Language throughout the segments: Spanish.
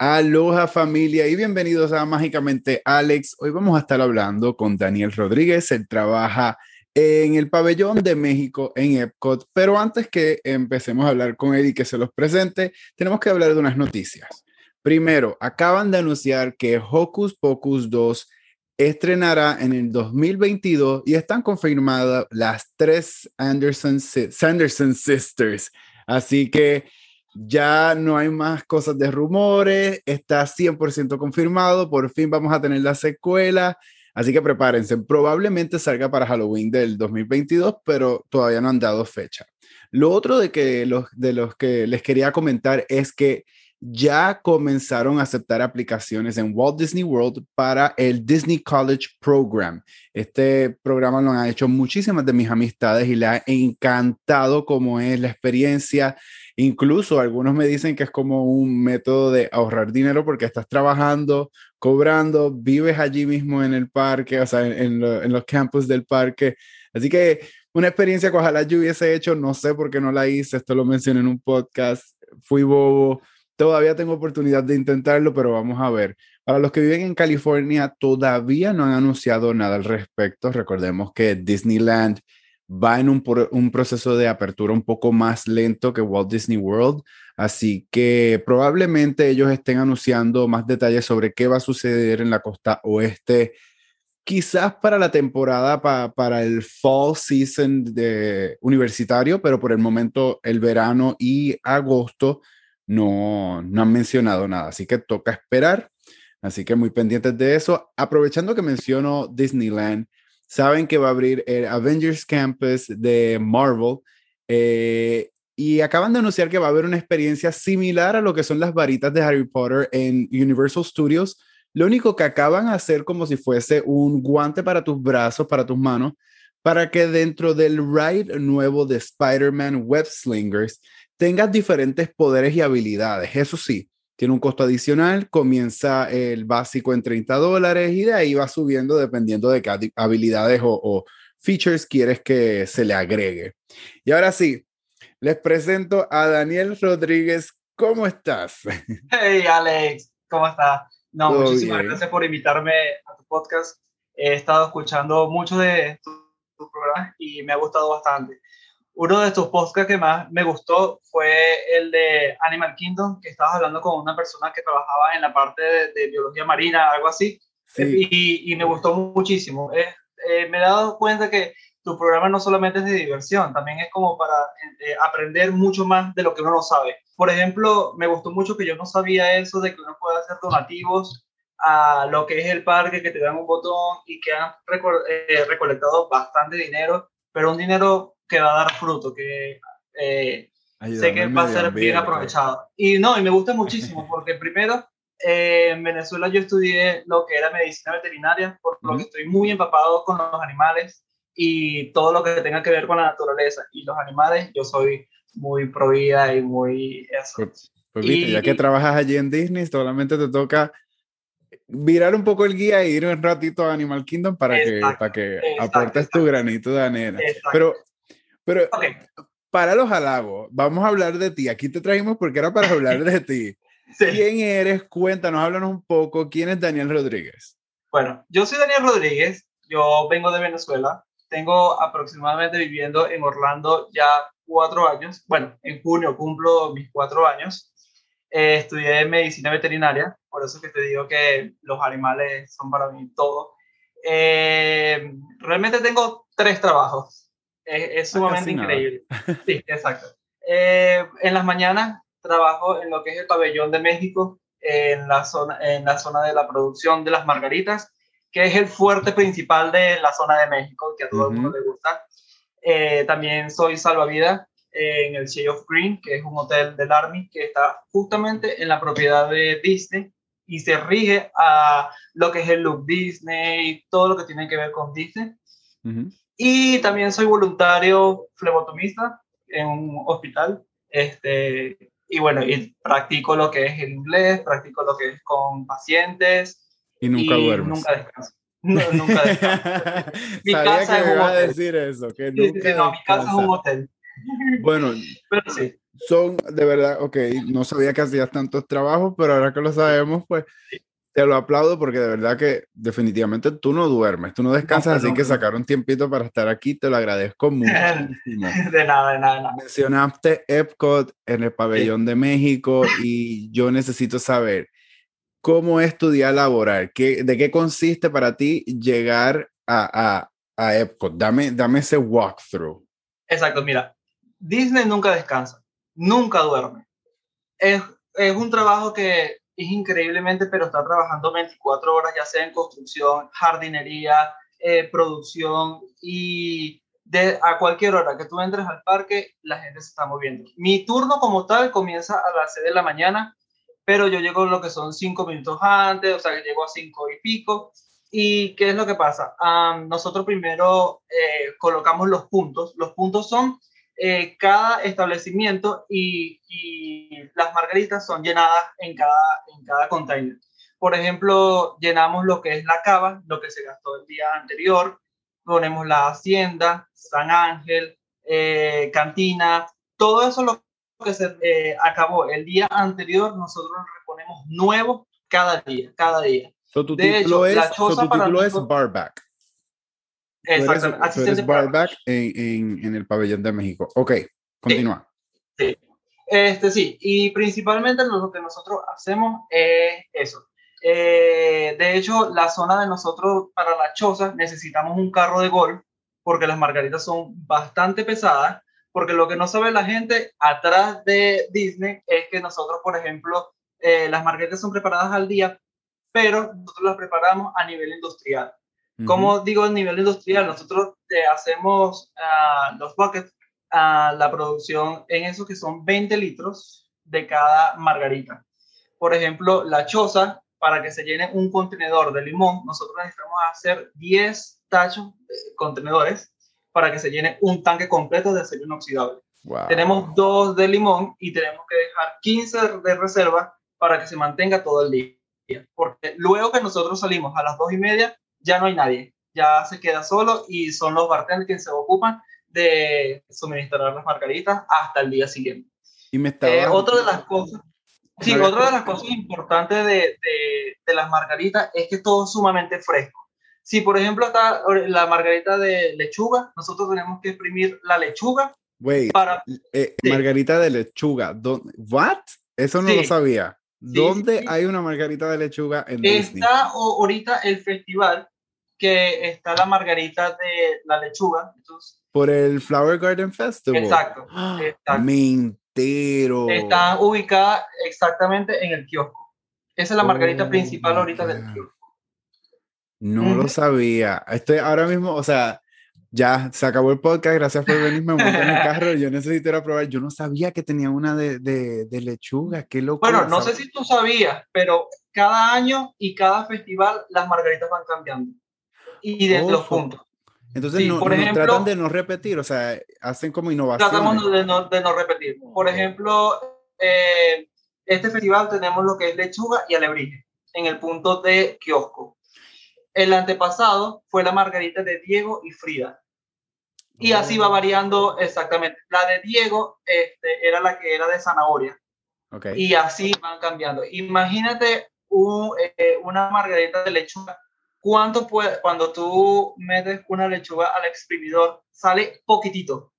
Aloha familia y bienvenidos a Mágicamente Alex. Hoy vamos a estar hablando con Daniel Rodríguez. Él trabaja en el pabellón de México en Epcot, pero antes que empecemos a hablar con él y que se los presente, tenemos que hablar de unas noticias. Primero, acaban de anunciar que Hocus Pocus 2 estrenará en el 2022 y están confirmadas las tres Anderson, Sanderson Sisters. Así que ya no hay más cosas de rumores, está 100% confirmado, por fin vamos a tener la secuela, así que prepárense, probablemente salga para Halloween del 2022, pero todavía no han dado fecha. Lo otro de, que de los que les quería comentar es que ya comenzaron a aceptar aplicaciones en Walt Disney World para el Disney College Program. Este programa lo han hecho muchísimas de mis amistades y le ha encantado cómo es la experiencia Incluso algunos me dicen que es como un método de ahorrar dinero porque estás trabajando, cobrando, vives allí mismo en el parque, o sea, en, los campus del parque. Así que una experiencia que ojalá yo hubiese hecho, no sé por qué no la hice, esto lo mencioné en un podcast, fui bobo, todavía tengo oportunidad de intentarlo, pero vamos a ver. Para los que viven en California, todavía no han anunciado nada al respecto. Recordemos que Disneyland va en un, proceso de apertura un poco más lento que Walt Disney World, así que probablemente ellos estén anunciando más detalles sobre qué va a suceder en la costa oeste, quizás para la temporada para el fall season de universitario, pero por el momento el verano y agosto no, no han mencionado nada, así que toca esperar. Así que muy pendientes de eso. Aprovechando que menciono Disneyland, saben que va a abrir el Avengers Campus de Marvel eh, y acaban de anunciar que va a haber una experiencia similar a lo que son las varitas de Harry Potter en Universal Studios. Lo único que acaban de hacer como si fuese un guante para tus brazos, para tus manos, para que dentro del ride nuevo de Spider-Man Web Slingers tengas diferentes poderes y habilidades. Eso sí, tiene un costo adicional, comienza el básico en 30 dólares y de ahí va subiendo dependiendo de qué habilidades o, features quieres que se le agregue. Y ahora sí, les presento a Daniel Rodríguez. ¿Cómo estás? Hey Alex, ¿cómo estás? No, muchísimas gracias por invitarme a tu podcast. He estado escuchando mucho de tus tu programas y me ha gustado bastante uno de tus podcasts que más me gustó fue el de Animal Kingdom, que estabas hablando con una persona que trabajaba en la parte de, biología marina, algo así, y, y, me gustó muchísimo. Eh, me he dado cuenta que tu programa no solamente es de diversión, también es como para eh, aprender mucho más de lo que uno no sabe. Por ejemplo, me gustó mucho que yo no sabía eso de que uno puede hacer donativos a lo que es el parque, que te dan un botón y que han eh, recolectado bastante dinero, pero un dinero que va a dar fruto, que eh, sé que va a ser bien aprovechado. Y no, y me gusta muchísimo porque primero eh, en Venezuela yo estudié lo que era medicina veterinaria, por lo que estoy muy empapado con los animales y todo lo que tenga que ver con la naturaleza. Y los animales, yo soy muy pro vida y muy eso. Pues, pues viste, ya que trabajas allí en Disney, solamente te toca virar un poco el guía e ir un ratito a Animal Kingdom para que, para que aportes tu granito de arena. Pero pero para los halagos, vamos a hablar de ti. Aquí te trajimos porque era para hablar de ti. ¿Quién eres? Cuéntanos, háblanos un poco. ¿Quién es Daniel Rodríguez? Bueno, yo soy Daniel Rodríguez. Yo vengo de Venezuela. Tengo aproximadamente viviendo en Orlando ya cuatro años. Bueno, en junio cumplo mis cuatro años. Eh, estudié medicina veterinaria, por eso que te digo que los animales son para mí todo. Eh, realmente tengo tres trabajos es, sumamente increíble. Sí, exacto. Eh, en las mañanas trabajo en lo que es el pabellón de México, en la zona, en la zona de la producción de las margaritas, que es el fuerte principal de la zona de México, que a todo el mundo le gusta. Eh, también soy salvavidas en el Shade of Green, que es un hotel del Army que está justamente en la propiedad de Disney y se rige a lo que es el look Disney, todo lo que tiene que ver con Disney. Y también soy voluntario flebotomista en un hospital. Este, y bueno, y practico lo que es el inglés, practico lo que es con pacientes. Y nunca duermes. Nunca descanso. nunca descanso. mi casa es un hotel. a decir eso, que nunca no, mi casa es un hotel. Bueno, pero sí. Son, de verdad, ok, no sabía que hacías tantos trabajos, pero ahora que lo sabemos, pues te lo aplaudo porque de verdad que definitivamente tú no duermes, tú no descansas, así que sacar un tiempito para estar aquí, te lo agradezco muchísimo. De nada, de nada, de nada. Mencionaste Epcot en el pabellón de México y yo necesito saber cómo es tu día laboral, ¿Qué, de qué consiste para ti llegar a, a, a Epcot. Dame, dame ese walkthrough. Exacto, mira, Disney nunca descansa, nunca duerme. Es, es un trabajo que es increíblemente, pero está trabajando 24 horas, ya sea en construcción, jardinería, eh, producción y de, a cualquier hora que tú entres al parque, la gente se está moviendo. Mi turno como tal comienza a las 6 de la mañana, pero yo llego lo que son 5 minutos antes, o sea que llego a 5 y pico. ¿Y qué es lo que pasa? nosotros primero eh, colocamos los puntos. Los puntos son eh, cada establecimiento y, las margaritas son llenadas en cada, en cada container. Por ejemplo, llenamos lo que es la cava, lo que se gastó el día anterior, ponemos la hacienda, San Ángel, eh, cantina, todo eso lo que se eh, acabó el día anterior, nosotros lo reponemos nuevo cada día, cada día. So, tu título es, so, tu título es Barback. Exacto. Así es barback en, en, el pabellón de México. Ok, continúa. Sí. Este, sí, y principalmente lo que nosotros hacemos es eso. Eh, de hecho, la zona de nosotros para la choza necesitamos un carro de golf porque las margaritas son bastante pesadas. Porque lo que no sabe la gente atrás de Disney es que nosotros, por ejemplo, eh, las margaritas son preparadas al día, pero nosotros las preparamos a nivel industrial. Como digo, a nivel industrial, nosotros eh, hacemos uh, los buckets, uh, la producción en eso que son 20 litros de cada margarita. Por ejemplo, la choza, para que se llene un contenedor de limón, nosotros necesitamos hacer 10 tachos de contenedores para que se llene un tanque completo de acero inoxidable. Tenemos dos de limón y tenemos que dejar 15 de reserva para que se mantenga todo el día. Porque luego que nosotros salimos a las dos y media, ya no hay nadie, ya se queda solo y son los bartenders quienes se ocupan de suministrar las margaritas hasta el día siguiente. Y me estaba... Eh, otra de las cosas, sí, otra de las cosas importantes de, de, las margaritas es que todo es sumamente fresco. Si, por ejemplo, está la margarita de lechuga, nosotros tenemos que exprimir la lechuga. Wait, para... Eh, margarita de lechuga. ¿What? Eso no lo sabía. ¿Dónde hay una margarita de lechuga en Disney? Está ahorita el festival que está la margarita de la lechuga. Por el Flower Garden Festival. Exacto. exacto. Mentero. Está ubicada exactamente en el kiosco. Esa es la margarita oh principal ahorita del kiosco. No lo sabía. Estoy ahora mismo, o sea, ya se acabó el podcast, gracias por venirme, me en el carro, yo necesito ir a probar, yo no sabía que tenía una de, de, de lechuga, qué loco. Bueno, no sé si tú sabías, pero cada año y cada festival las margaritas van cambiando y de los puntos. Entonces, no, por ejemplo, tratan de no repetir, o sea, hacen como innovación. Tratamos de no, de no repetir. Por ejemplo, eh, este festival tenemos lo que es lechuga y alebrije en el punto de kiosco. El antepasado fue la margarita de Diego y Frida. Y así va oh. variando exactamente. La de Diego este, era la que era de zanahoria. Okay. Y así van cambiando. Imagínate eh, una margarita de lechuga. ¿Cuánto puede, cuando tú metes una lechuga al exprimidor, sale poquitito?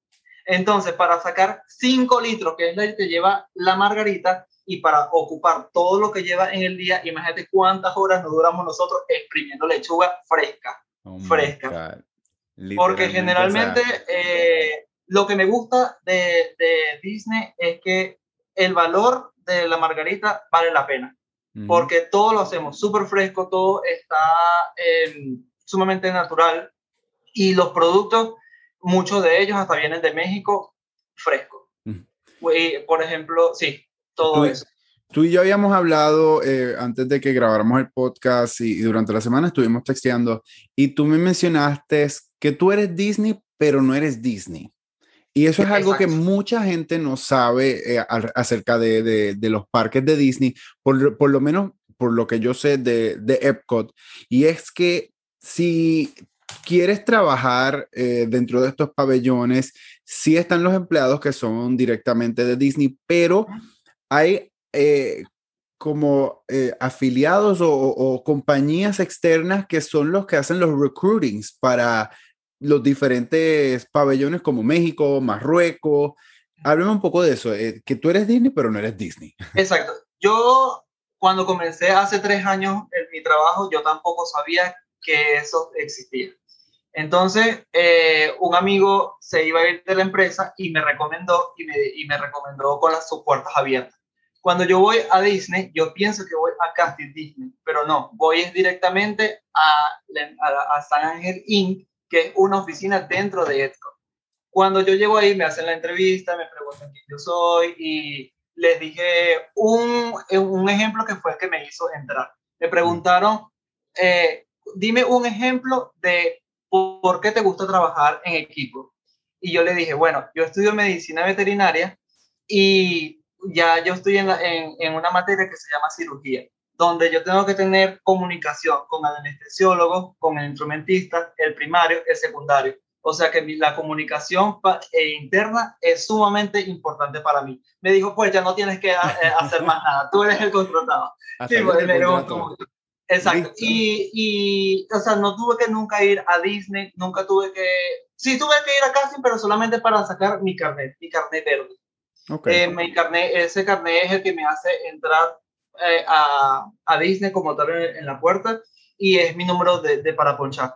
Entonces, para sacar 5 litros, que es lo que lleva la margarita, y para ocupar todo lo que lleva en el día, imagínate cuántas horas nos duramos nosotros exprimiendo lechuga fresca, oh fresca. Porque generalmente eh, lo que me gusta de, de, Disney es que el valor de la margarita vale la pena, porque todo lo hacemos súper fresco, todo está em, sumamente natural y los productos, muchos de ellos hasta vienen de México fresco. Por ejemplo, sí, todo eso. Tú y yo habíamos hablado eh, antes de que grabáramos el podcast y, durante la semana estuvimos texteando y tú me mencionaste que tú eres Disney, pero no eres Disney. Y eso es algo que mucha gente no sabe eh, acerca de, de, de, los parques de Disney, por, por, lo menos por lo que yo sé de, de Epcot. Y es que si quieres trabajar eh, dentro de estos pabellones, sí están los empleados que son directamente de Disney, pero hay eh, como eh, afiliados o, compañías externas que son los que hacen los recruitings para los diferentes pabellones como México, Marruecos. Háblame un poco de eso, eh, que tú eres Disney, pero no eres Disney. Exacto. Yo cuando comencé hace tres años en mi trabajo, yo tampoco sabía que eso existía. Entonces, eh, un amigo se iba a ir de la empresa y me recomendó y me, y me recomendó con las sus puertas abiertas. Cuando yo voy a Disney, yo pienso que voy a Casting Disney, pero no, voy directamente a, a, a San Ángel Inc., que es una oficina dentro de Epcot. Cuando yo llego ahí, me hacen la entrevista, me preguntan quién yo soy y les dije un, un ejemplo que fue el que me hizo entrar. Me preguntaron, eh, dime un ejemplo de por qué te gusta trabajar en equipo. Y yo le dije, bueno, yo estudio medicina veterinaria y ya yo estoy en, en, en una materia que se llama cirugía donde yo tengo que tener comunicación con el anestesiólogo, con el instrumentista, el primario, el secundario. O sea que la comunicación eh, interna es sumamente importante para mí. Me dijo, pues ya no tienes que eh, hacer más nada, tú eres el contratado. Sí, pues, Exacto. Y, y, o sea, no tuve que nunca ir a Disney, nunca tuve que... Sí, tuve que ir a casting, pero solamente para sacar mi carnet, mi carnet verde. Okay. Eh, mi carnet, ese carnet es el que me hace entrar eh, a, a, Disney como tal en, la puerta y es mi número de, de para ponchar.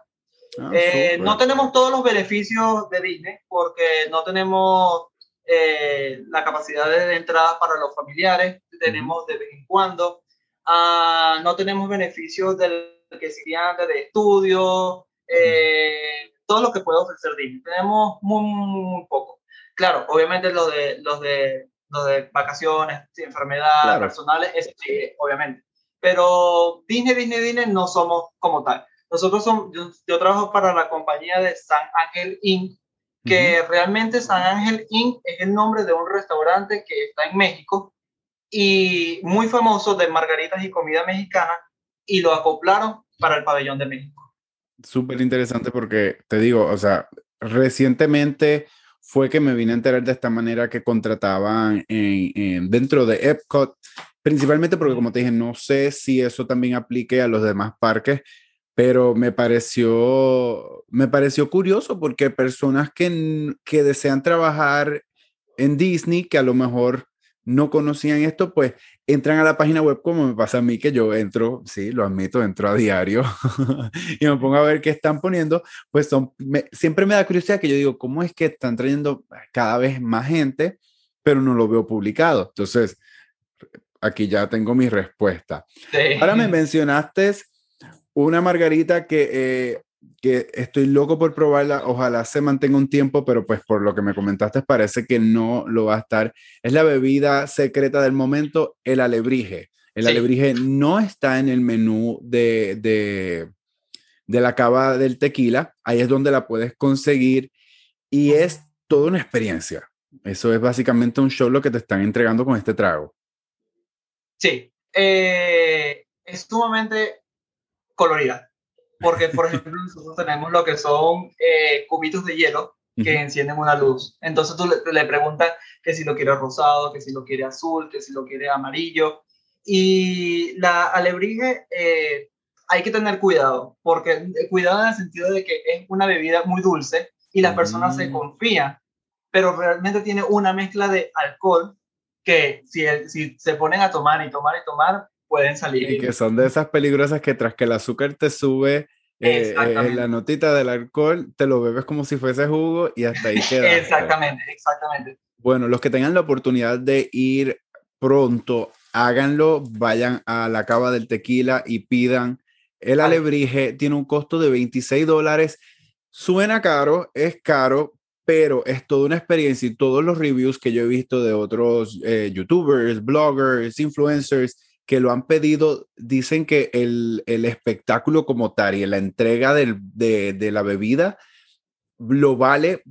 Ah, eh, no tenemos todos los beneficios de Disney porque no tenemos eh, la capacidad de entrada para los familiares, tenemos de vez en cuando, uh, no tenemos beneficios del que serían de estudio, todo lo que puede ofrecer Disney. Tenemos muy, muy, poco. Claro, obviamente los de, los de lo de vacaciones, enfermedades personales, eso sí, obviamente. Pero Disney, Disney, Disney no somos como tal. Nosotros somos, yo, trabajo para la compañía de San Ángel Inc., que realmente San Ángel Inc. es el nombre de un restaurante que está en México y muy famoso de margaritas y comida mexicana y lo acoplaron para el pabellón de México. Súper interesante porque te digo, o sea, recientemente fue que me vine a enterar de esta manera que contrataban en, dentro de Epcot, principalmente porque como te dije, no sé si eso también aplique a los demás parques, pero me pareció, me pareció curioso porque personas que, que desean trabajar en Disney, que a lo mejor no conocían esto, pues entran a la página web como me pasa a mí, que yo entro, sí, lo admito, entro a diario y me pongo a ver qué están poniendo, pues son, siempre me da curiosidad que yo digo, ¿cómo es que están trayendo cada vez más gente, pero no lo veo publicado? Entonces, aquí ya tengo mi respuesta. Ahora me mencionaste una margarita que eh, que estoy loco por probarla, ojalá se mantenga un tiempo, pero pues por lo que me comentaste parece que no lo va a estar. Es la bebida secreta del momento, el alebrije. El alebrije no está en el menú de, de, de la cava del tequila, ahí es donde la puedes conseguir y es toda una experiencia. Eso es básicamente un show lo que te están entregando con este trago. Sí, eh, es sumamente colorida porque por ejemplo nosotros tenemos lo que son eh, cubitos de hielo que encienden una luz. Entonces tú le, preguntas que si lo quiere rosado, que si lo quiere azul, que si lo quiere amarillo. Y la alebrije eh, hay que tener cuidado, porque eh, cuidado en el sentido de que es una bebida muy dulce y las personas se mm. confían, pero realmente tiene una mezcla de alcohol que si, si se ponen a tomar y tomar y tomar, pueden salir. Y que son de esas peligrosas que tras que el azúcar te sube eh, eh la notita del alcohol, te lo bebes como si fuese jugo y hasta ahí queda. exactamente, exactamente. Bueno, los que tengan la oportunidad de ir pronto, háganlo, vayan a la cava del tequila y pidan el alebrije. Tiene un costo de 26 dólares. Suena caro, es caro, pero es toda una experiencia y todos los reviews que yo he visto de otros eh, youtubers, bloggers, influencers, que lo han pedido, dicen que el, el espectáculo como tal y la entrega del, de, de, la bebida lo vale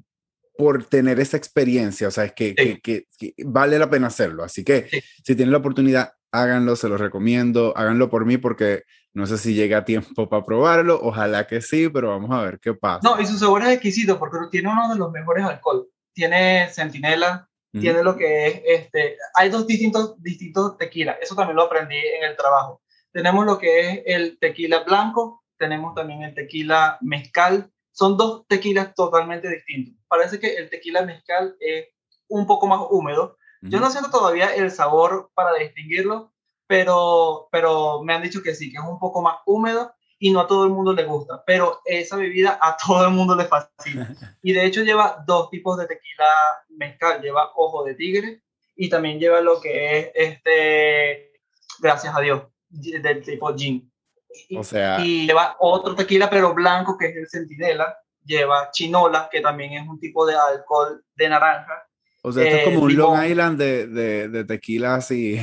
por tener esa experiencia, o sea, es que, que, que, vale la pena hacerlo. Así que si tienen la oportunidad, háganlo, se los recomiendo, háganlo por mí porque no sé si llega tiempo para probarlo, ojalá que sí, pero vamos a ver qué pasa. No, y su sabor es exquisito porque tiene uno de los mejores alcohol. tiene centinela, tiene lo que es, este, hay dos distintos, distintos tequilas, eso también lo aprendí en el trabajo. Tenemos lo que es el tequila blanco, tenemos también el tequila mezcal, son dos tequilas totalmente distintos. Parece que el tequila mezcal es un poco más húmedo. Yo no siento todavía el sabor para distinguirlo, pero, pero me han dicho que sí, que es un poco más húmedo y no a todo el mundo le gusta, pero esa bebida a todo el mundo le fascina. Y de hecho lleva dos tipos de tequila mezcal, lleva ojo de tigre y también lleva lo que es este, gracias a Dios, del tipo gin. Y, o sea, y lleva otro tequila pero blanco que es el centinela, lleva chinola que también es un tipo de alcohol de naranja. O sea, esto es como un Long Island de, de, de tequila así.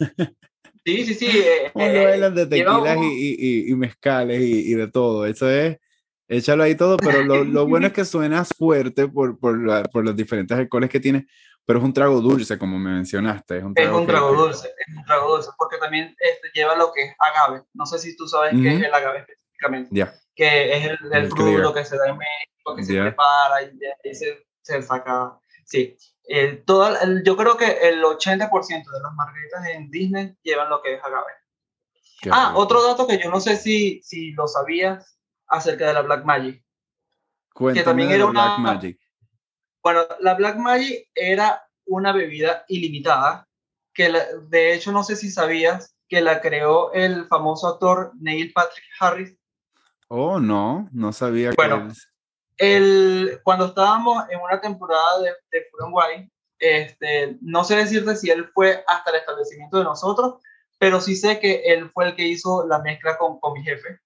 Sí, sí, sí. Eh, eh de tequilas y, y, mezcales y, de todo. Eso es, échalo ahí todo, pero lo, lo bueno es que suena fuerte por, por, por, los diferentes alcoholes que tiene, pero es un trago dulce, como me mencionaste. Es un trago, dulce, es un trago dulce, porque también este, lleva lo que es agave. No sé si tú sabes qué es el agave específicamente. Ya. Que es el, el, fruto que se da en México, que se prepara y, y se, se saca. Sí. Eh, yo creo que el 80% de las margaritas en Disney llevan lo que es agave. ah, otro dato que yo no sé si, si lo sabías acerca de la Black Magic. Cuéntame que también era una, Black Magic. Bueno, la Black Magic era una bebida ilimitada que de hecho no sé si sabías que la creó el famoso actor Neil Patrick Harris. Oh, no, no sabía bueno, el, cuando estábamos en una temporada de, de Uruguay, este, no sé decirte si él fue hasta el establecimiento de nosotros, pero sí sé que él fue el que hizo la mezcla con, con mi jefe.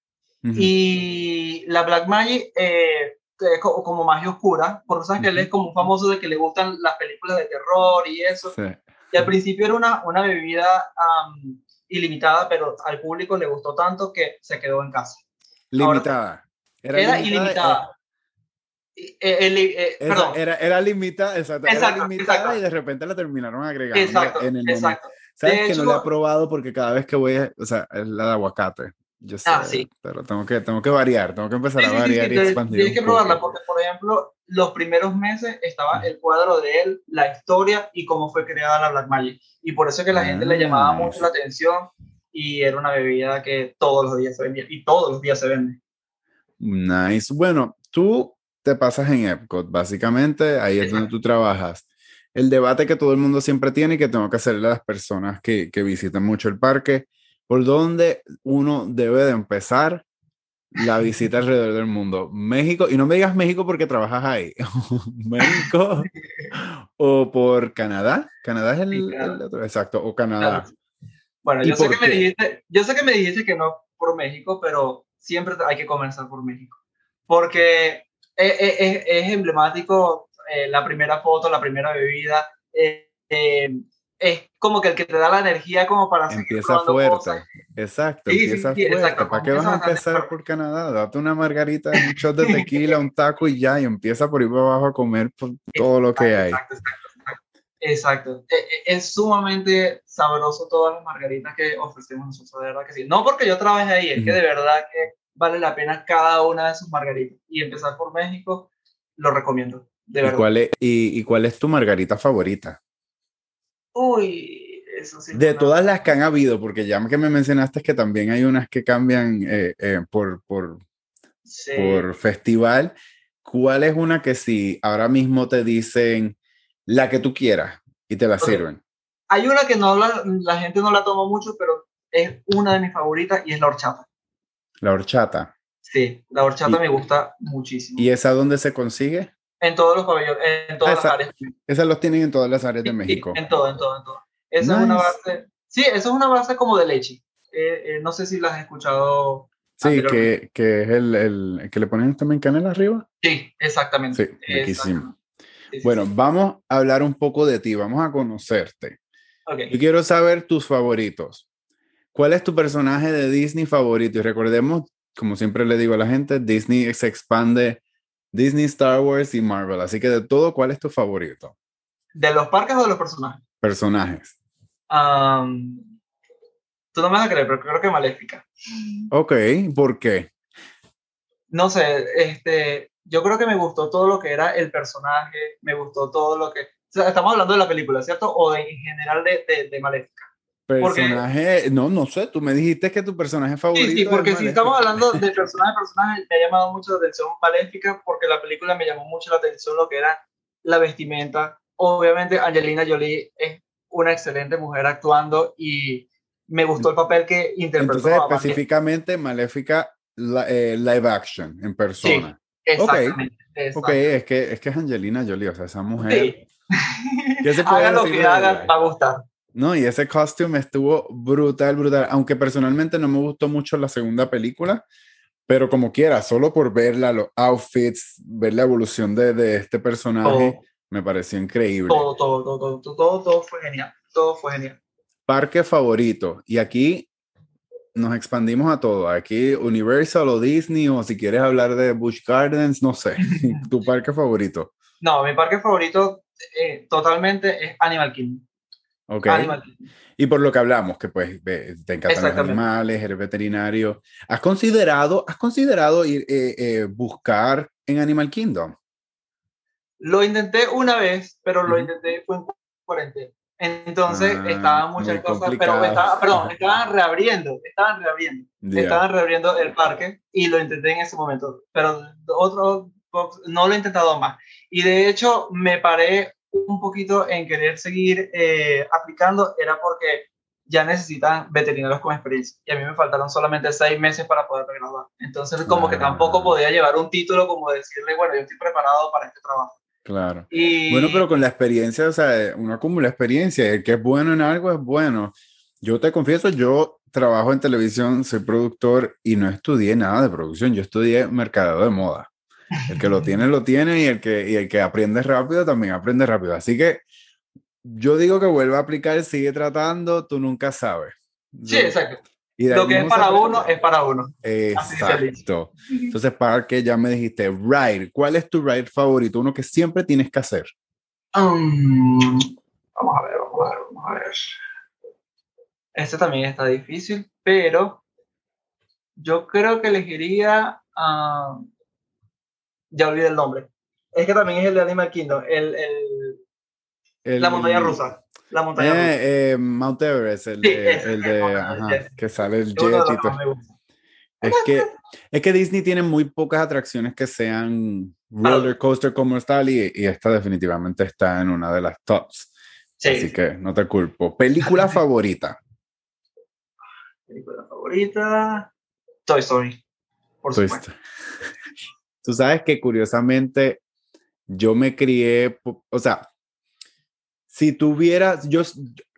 Y la Black Magic, eh, como magia oscura, porque sabes que él es como un famoso de que le gustan las películas de terror y eso. Y al principio era una, una bebida ilimitada, pero al público le gustó tanto que se quedó en casa. Limitada. era, ilimitada. Eh, eh, era, era, limitada, exacto, era limitada y de repente la terminaron agregando exacto, en el exacto. Sabes que no la he probado porque cada vez que voy, o sea, es la de aguacate. Yo sé, ah, sí. pero tengo que, tengo que variar, tengo que empezar a variar y expandir. Tienes que probarla porque, por ejemplo, los primeros meses estaba el cuadro de él, la historia y cómo fue creada la Black Magic. Y por eso que la gente le llamaba ah, mucho la atención y era una bebida que todos los días se vendía y todos los días se vende. Nice. Bueno, tú te pasas en Epcot, básicamente, ahí es donde tú trabajas. El debate que todo el mundo siempre tiene y que tengo que hacerle a las personas que, que visitan mucho el parque, ¿por dónde uno debe de empezar la visita alrededor del mundo? México, y no me digas México porque trabajas ahí, México o por Canadá, Canadá es el, otro, exacto, o Canadá. Bueno, yo sé, que me dijiste, yo sé que me dijiste que no por México, pero siempre hay que comenzar por México, porque es, es, es emblemático eh, la primera foto, la primera bebida. Eh, eh, es como que el que te da la energía como para empieza fuerte exacto empieza fuerte. Para qué vas a empezar por Canadá date una margarita un shot de tequila un taco y ya y empieza por ir para abajo a comer todo lo que hay. Exacto, exacto, Es, sumamente sabroso todas las margaritas que ofrecemos nosotros de verdad que sí. No porque yo trabajé ahí es que de verdad que vale la pena cada una de sus margaritas. Y empezar por México, lo recomiendo. De verdad. ¿Y cuál, es, y, cuál es tu margarita favorita? Uy, eso sí. De todas las que han habido, porque ya que me mencionaste que también hay unas que cambian eh, eh, por, por, por festival, ¿cuál es una que si ahora mismo te dicen la que tú quieras y te la sirven? Hay una que no la, la gente no la toma mucho, pero es una de mis favoritas y es la horchata. La horchata. Sí, la horchata me gusta muchísimo. ¿Y esa dónde se consigue? En todos los pabellones, en todas las áreas. Esas los tienen en todas las áreas de México. en todo, en todo, en todo. Esa es una base, sí, esa es una base como de leche. Eh, eh, no sé si las has escuchado. Sí, que, que, es el, el, que le ponen también canela arriba. Sí, exactamente. Sí, riquísimo. bueno, vamos a hablar un poco de ti, vamos a conocerte. Okay. Yo quiero saber tus favoritos. ¿Cuál es tu personaje de Disney favorito? Y recordemos, como siempre le digo a la gente, Disney se expande Disney, Star Wars y Marvel. Así que de todo, ¿cuál es tu favorito? ¿De los parques o de los personajes? Personajes. tú no me vas a creer, pero creo que Maléfica. Ok, ¿por qué? No sé, este, yo creo que me gustó todo lo que era el personaje, me gustó todo lo que... estamos hablando de la película, ¿cierto? O en general de, de, de Maléfica. Personaje, no, no sé, tú me dijiste que tu personaje favorito. Sí, sí, porque si estamos hablando de personaje, personaje, me ha llamado mucho la atención Maléfica porque la película me llamó mucho la atención lo que era la vestimenta. Obviamente Angelina Jolie es una excelente mujer actuando y me gustó el papel que interpretó. Entonces, específicamente Maléfica eh, live action, en persona. Sí, exactamente, ok, es que, es que es Angelina Jolie, o sea, esa mujer... Sí. haga lo que haga, va a gustar. No, y ese costume estuvo brutal, brutal. Aunque personalmente no me gustó mucho la segunda película, pero como quiera, solo por verla, los outfits, ver la evolución de, de este personaje, me pareció increíble. Todo, todo, todo, todo, todo, todo fue genial. Todo fue genial. Parque favorito. Y aquí nos expandimos a todo. Aquí Universal o Disney, o si quieres hablar de Busch Gardens, no sé. ¿Tu parque favorito? No, mi parque favorito eh, totalmente es Animal Kingdom. Ok. Y por lo que hablamos, que pues te encantan los animales, eres veterinario. ¿Has considerado, has considerado ir, eh, eh, buscar en Animal Kingdom? Lo intenté una vez, pero lo intenté fue en cuarentena. Entonces ah, estaban muchas cosas, pero estaba, perdón, estaban reabriendo, estaban reabriendo, estaban reabriendo el parque y lo intenté en ese momento, pero otro no lo he intentado más. Y de hecho me paré un poquito en querer seguir eh, aplicando era porque ya necesitan veterinarios con experiencia y a mí me faltaron solamente seis meses para poder graduar. Entonces como que tampoco ah. podía llevar un título como decirle, bueno, yo estoy preparado para este trabajo. Claro. Y... Bueno, pero con la experiencia, o sea, uno acumula experiencia, el que es bueno en algo es bueno. Yo te confieso, yo trabajo en televisión, soy productor y no estudié nada de producción, yo estudié mercadeo de moda. El que lo tiene, lo tiene y el que, y el que aprende rápido también aprende rápido. Así que yo digo que vuelva a aplicar, sigue tratando, tú nunca sabes. Sí, exacto. lo que es para uno es para uno. Exacto. Entonces, para que ya me dijiste, ride, ¿cuál es tu ride favorito? Uno que siempre tienes que hacer. Um, vamos a ver, vamos a ver, vamos a ver. Este también está difícil, pero yo creo que elegiría um, ya olvidé el nombre. Es que también es el de Animal Kingdom, el, el, la montaña rusa. La montaña eh, rusa. Eh, Mount Everest, el de, el de ajá, que sale el jet Es que, es que Disney tiene muy pocas atracciones que sean roller coaster como tal y, y esta definitivamente está en una de las tops. Sí. Así que no te culpo. ¿Película favorita? Película favorita. Toy Story. Por Toy supuesto. Story. Tú sabes que curiosamente yo me crié, o sea, si tuvieras, yo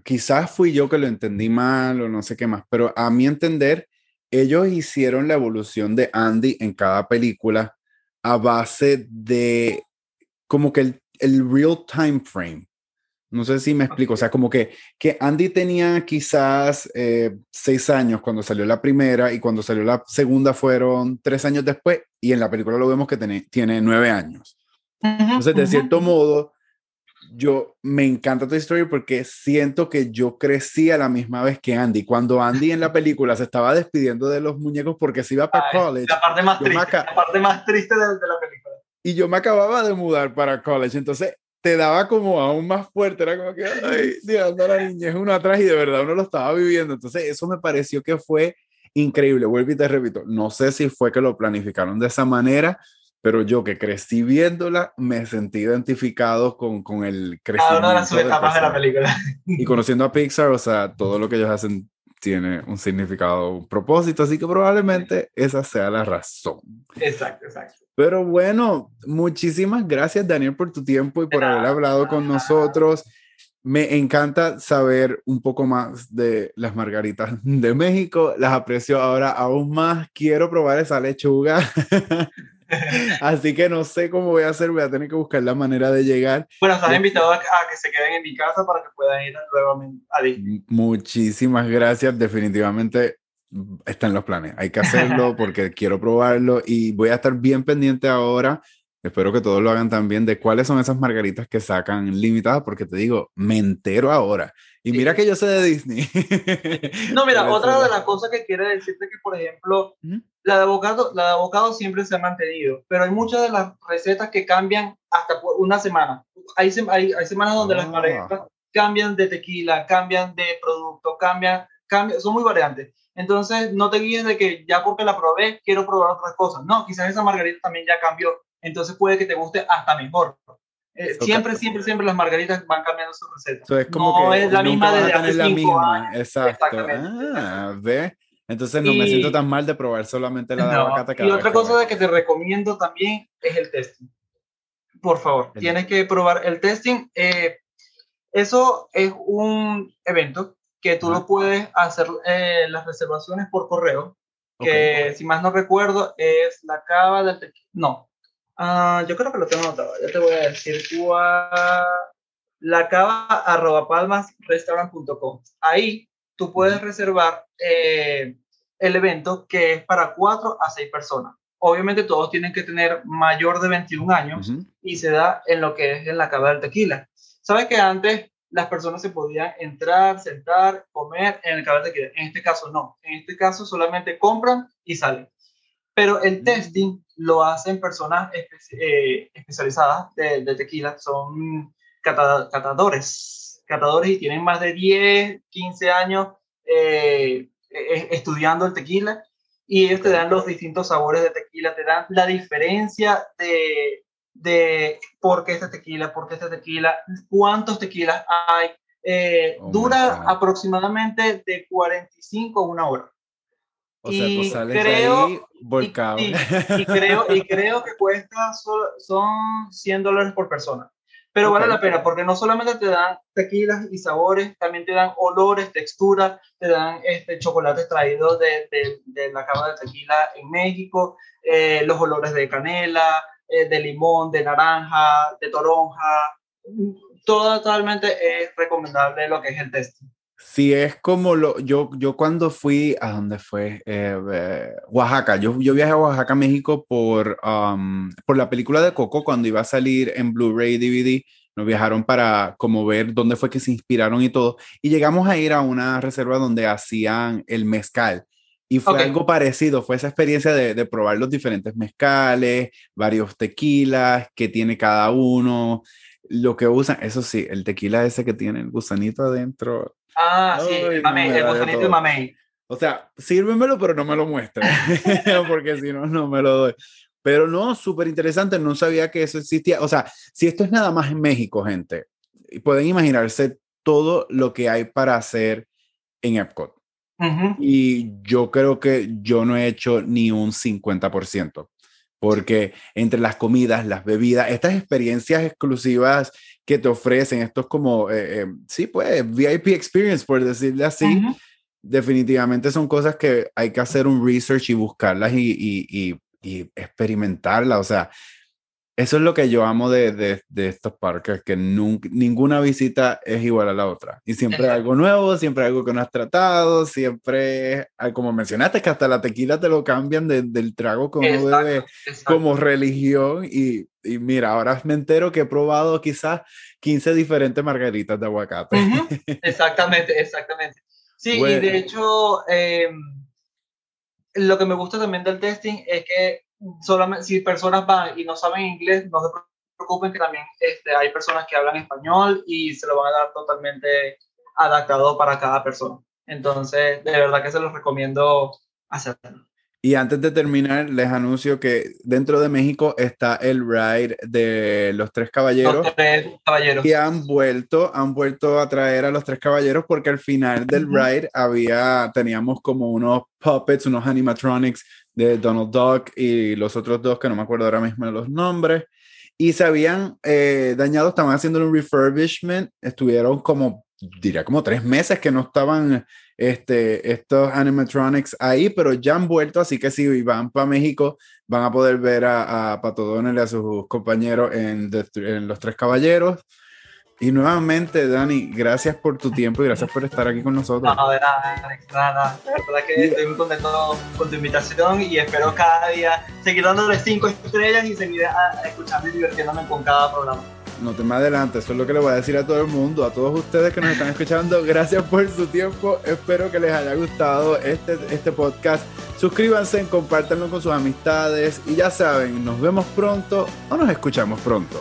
quizás fui yo que lo entendí mal o no sé qué más, pero a mi entender, ellos hicieron la evolución de Andy en cada película a base de como que el, el real time frame. No sé si me explico, o sea, como que, que Andy tenía quizás eh, seis años cuando salió la primera y cuando salió la segunda fueron tres años después y en la película lo vemos que tiene, tiene nueve años. Entonces, de cierto modo, yo me encanta tu historia porque siento que yo crecí a la misma vez que Andy. Cuando Andy en la película se estaba despidiendo de los muñecos porque se iba para college. La parte más triste, la parte más triste de, de la película. Y yo me acababa de mudar para college, entonces te daba como aún más fuerte, era como que, ay, Dios, la niña es uno atrás y de verdad uno lo estaba viviendo. Entonces, eso me pareció que fue increíble. Vuelvo y te repito, no sé si fue que lo planificaron de esa manera, pero yo que crecí viéndola, me sentí identificado con, con el crecimiento. Cada una de las etapas de la película. Y conociendo a Pixar, o sea, todo lo que ellos hacen tiene un significado, un propósito, así que probablemente esa sea la razón. Exacto, exacto. Pero bueno, muchísimas gracias Daniel por tu tiempo y por haber hablado con nosotros. Me encanta saber un poco más de las margaritas de México. Las aprecio ahora aún más. Quiero probar esa lechuga. Así que no sé cómo voy a hacer, voy a tener que buscar la manera de llegar. Bueno, están invitados a, que se queden en mi casa para que puedan ir nuevamente a Disney. Muchísimas gracias, definitivamente está en los planes. Hay que hacerlo porque quiero probarlo y voy a estar bien pendiente ahora Espero que todos lo hagan también de cuáles son esas margaritas que sacan limitadas, porque te digo, me entero ahora. Y mira que yo sé de Disney. no, mira, otra de las cosas que quiero decirte que, por ejemplo, la de abocado, la de abocado siempre se ha mantenido, pero hay muchas de las recetas que cambian hasta una semana. Hay, hay, hay semanas donde las ah. margaritas cambian de tequila, cambian de producto, cambian, cambian, son muy variantes. Entonces, no te guíes de que ya porque la probé, quiero probar otras cosas. No, quizás esa margarita también ya cambió entonces puede que te guste hasta mejor. Eh, siempre, siempre, siempre las margaritas van cambiando su receta. es como no que es la misma de hace la misma. Exacto. Ah, ve. Entonces no me siento tan mal de probar solamente la de aguacate. Y otra cosa de que te recomiendo también es el testing. Por favor, tienes que probar el testing. Eh, eso es un evento que tú lo puedes hacer eh, las reservaciones por correo, que si más no recuerdo es la cava del no, Ah, yo creo que lo tengo anotado. Ya te voy a decir la cava arroba palmasrestaurant.com. Ahí tú puedes reservar eh, el evento que es para cuatro a seis personas. Obviamente todos tienen que tener mayor de 21 años y se da en lo que es en la cava del tequila. ¿Sabes que antes las personas se podían entrar, sentar, comer en el cava del tequila? En este caso no. En este caso solamente compran y salen. Pero el mm. testing lo hacen personas eh, especializadas de, tequila, son catadores, catadores y tienen más de 10, 15 años eh, e, estudiando el tequila y ellos te dan los distintos sabores de tequila, te dan la diferencia de, de por qué este tequila, por qué este tequila, cuántos tequilas hay. Eh, oh dura aproximadamente de 45 a una hora. O sea, tú sales creo, ahí volcado. Y, creo, y creo que cuesta, son 100 dólares por persona. Pero vale la pena porque no solamente te dan tequilas y sabores, también te dan olores, texturas, te dan este, chocolates traídos de, de, la cava de tequila en México, eh, los olores de canela, eh, de limón, de naranja, de toronja. Todo totalmente es recomendable lo que es el testing. Si es como lo, yo, yo cuando fui, ¿a dónde fue? Eh, eh, Oaxaca, yo, yo viajé a Oaxaca, México por, por la película de Coco cuando iba a salir en Blu-ray DVD, nos viajaron para como ver dónde fue que se inspiraron y todo, y llegamos a ir a una reserva donde hacían el mezcal. Y fue algo parecido, fue esa experiencia de, de, probar los diferentes mezcales, varios tequilas que tiene cada uno, lo que usan, eso sí, el tequila ese que tiene el gusanito adentro, Ah, sí, el mamey, el gusanito de mamey. O sea, sírvemelo, pero no me lo muestres, porque si no, no me lo doy. Pero no, súper interesante, no sabía que eso existía. O sea, si esto es nada más en México, gente, pueden imaginarse todo lo que hay para hacer en Epcot. Y yo creo que yo no he hecho ni un 50%, porque entre las comidas, las bebidas, estas experiencias exclusivas que te ofrecen, estos como, eh, eh, sí, pues, VIP experience, por decirle así, definitivamente son cosas que hay que hacer un research y buscarlas y, y, y, y experimentarlas. O sea, eso es lo que yo amo de, de, de estos parques, que nunca, ninguna visita es igual a la otra. Y siempre hay algo nuevo, siempre hay algo que no has tratado, siempre, como mencionaste, que hasta la tequila te lo cambian del trago que uno bebe como religión. Y, y, mira, ahora me entero que he probado quizás 15 diferentes margaritas de aguacate. Exactamente, exactamente. Sí, y de hecho, em, lo que me gusta también del testing es que solamente si personas van y no saben inglés, no se preocupen que también este, hay personas que hablan español y se lo van a dar totalmente adaptado para cada persona. Entonces, de verdad que se los recomiendo hacerlo. Y antes de terminar, les anuncio que dentro de México está el ride de los tres caballeros. Los tres caballeros. Y han vuelto, han vuelto a traer a los tres caballeros porque al final del ride había, teníamos como unos puppets, unos animatronics de Donald Duck y los otros dos que no me acuerdo ahora mismo los nombres. Y se habían eh, dañado, estaban haciendo un refurbishment, estuvieron como, diría, como tres meses que no estaban este, estos animatronics ahí, pero ya han vuelto, así que si van para México, van a poder ver a, a Pato Donald y a sus compañeros en Los Tres Caballeros. Y nuevamente, Dani, gracias por tu tiempo y gracias por estar aquí con nosotros. No, de nada, Alex, nada. La verdad que estoy muy contento con tu invitación y espero cada día seguir dándole cinco estrellas y seguir escuchando y divirtiéndome con cada programa. No te me adelante, eso es lo que le voy a decir a todo el mundo, a todos ustedes que nos están escuchando. Gracias por su tiempo. Espero que les haya gustado este, este podcast. Suscríbanse, compártanlo con sus amistades y ya saben, nos vemos pronto o nos escuchamos pronto.